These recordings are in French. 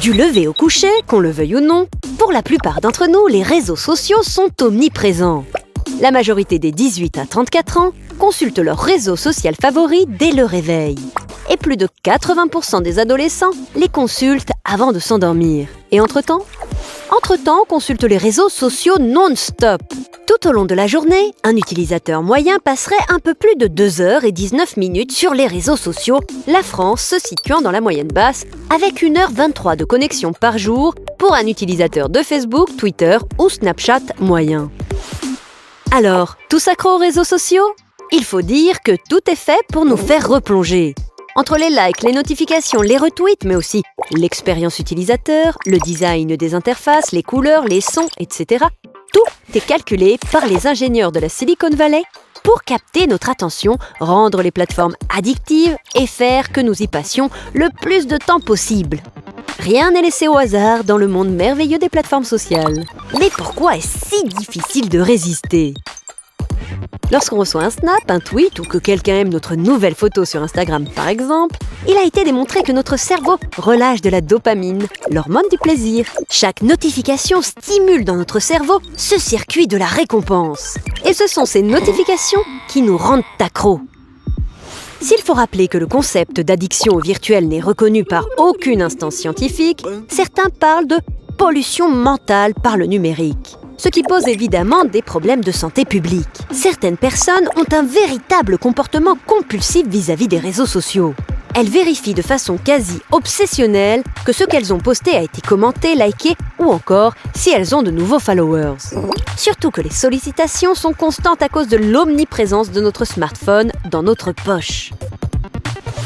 Du lever au coucher, qu'on le veuille ou non, pour la plupart d'entre nous, les réseaux sociaux sont omniprésents. La majorité des 18 à 34 ans consultent leur réseau social favori dès le réveil. Et plus de 80% des adolescents les consultent avant de s'endormir. Et entre-temps? Entre-temps, on consulte les réseaux sociaux non-stop. Tout au long de la journée, un utilisateur moyen passerait un peu plus de 2 heures et 19 minutes sur les réseaux sociaux, la France se situant dans la moyenne basse, avec 1h23 de connexion par jour pour un utilisateur de Facebook, Twitter ou Snapchat moyen. Alors, tous accro aux réseaux sociaux? Il faut dire que tout est fait pour nous faire replonger. Entre les likes, les notifications, les retweets, mais aussi l'expérience utilisateur, le design des interfaces, les couleurs, les sons, etc. Tout est calculé par les ingénieurs de la Silicon Valley pour capter notre attention, rendre les plateformes addictives et faire que nous y passions le plus de temps possible. Rien n'est laissé au hasard dans le monde merveilleux des plateformes sociales. Mais pourquoi est-ce si difficile de résister? Lorsqu'on reçoit un snap, un tweet ou que quelqu'un aime notre nouvelle photo sur Instagram par exemple, il a été démontré que notre cerveau relâche de la dopamine, l'hormone du plaisir. Chaque notification stimule dans notre cerveau ce circuit de la récompense. Et ce sont ces notifications qui nous rendent accros. S'il faut rappeler que le concept d'addiction au virtuel n'est reconnu par aucune instance scientifique, certains parlent de pollution mentale par le numérique. Ce qui pose évidemment des problèmes de santé publique. Certaines personnes ont un véritable comportement compulsif vis-à-vis des réseaux sociaux. Elles vérifient de façon quasi obsessionnelle que ce qu'elles ont posté a été commenté, liké ou encore si elles ont de nouveaux followers. Surtout que les sollicitations sont constantes à cause de l'omniprésence de notre smartphone dans notre poche.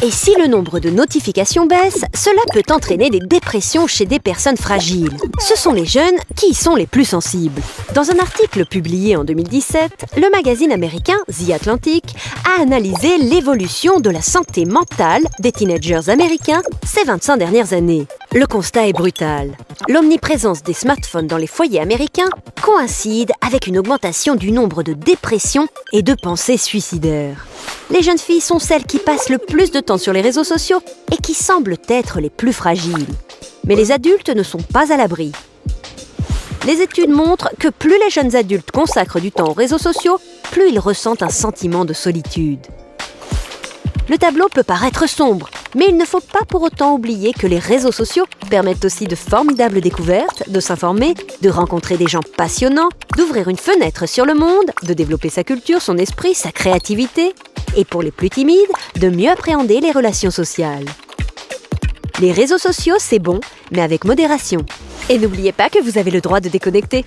Et si le nombre de notifications baisse, cela peut entraîner des dépressions chez des personnes fragiles. Ce sont les jeunes qui y sont les plus sensibles. Dans un article publié en 2017, le magazine américain The Atlantic a analysé l'évolution de la santé mentale des teenagers américains ces 25 dernières années. Le constat est brutal. L'omniprésence des smartphones dans les foyers américains coïncide avec une augmentation du nombre de dépressions et de pensées suicidaires. Les jeunes filles sont celles qui passent le plus de temps sur les réseaux sociaux et qui semblent être les plus fragiles. Mais les adultes ne sont pas à l'abri. Les études montrent que plus les jeunes adultes consacrent du temps aux réseaux sociaux, plus ils ressentent un sentiment de solitude. Le tableau peut paraître sombre, mais il ne faut pas pour autant oublier que les réseaux sociaux permettent aussi de formidables découvertes, de s'informer, de rencontrer des gens passionnants, d'ouvrir une fenêtre sur le monde, de développer sa culture, son esprit, sa créativité, et pour les plus timides, de mieux appréhender les relations sociales. Les réseaux sociaux, c'est bon, mais avec modération. Et n'oubliez pas que vous avez le droit de déconnecter.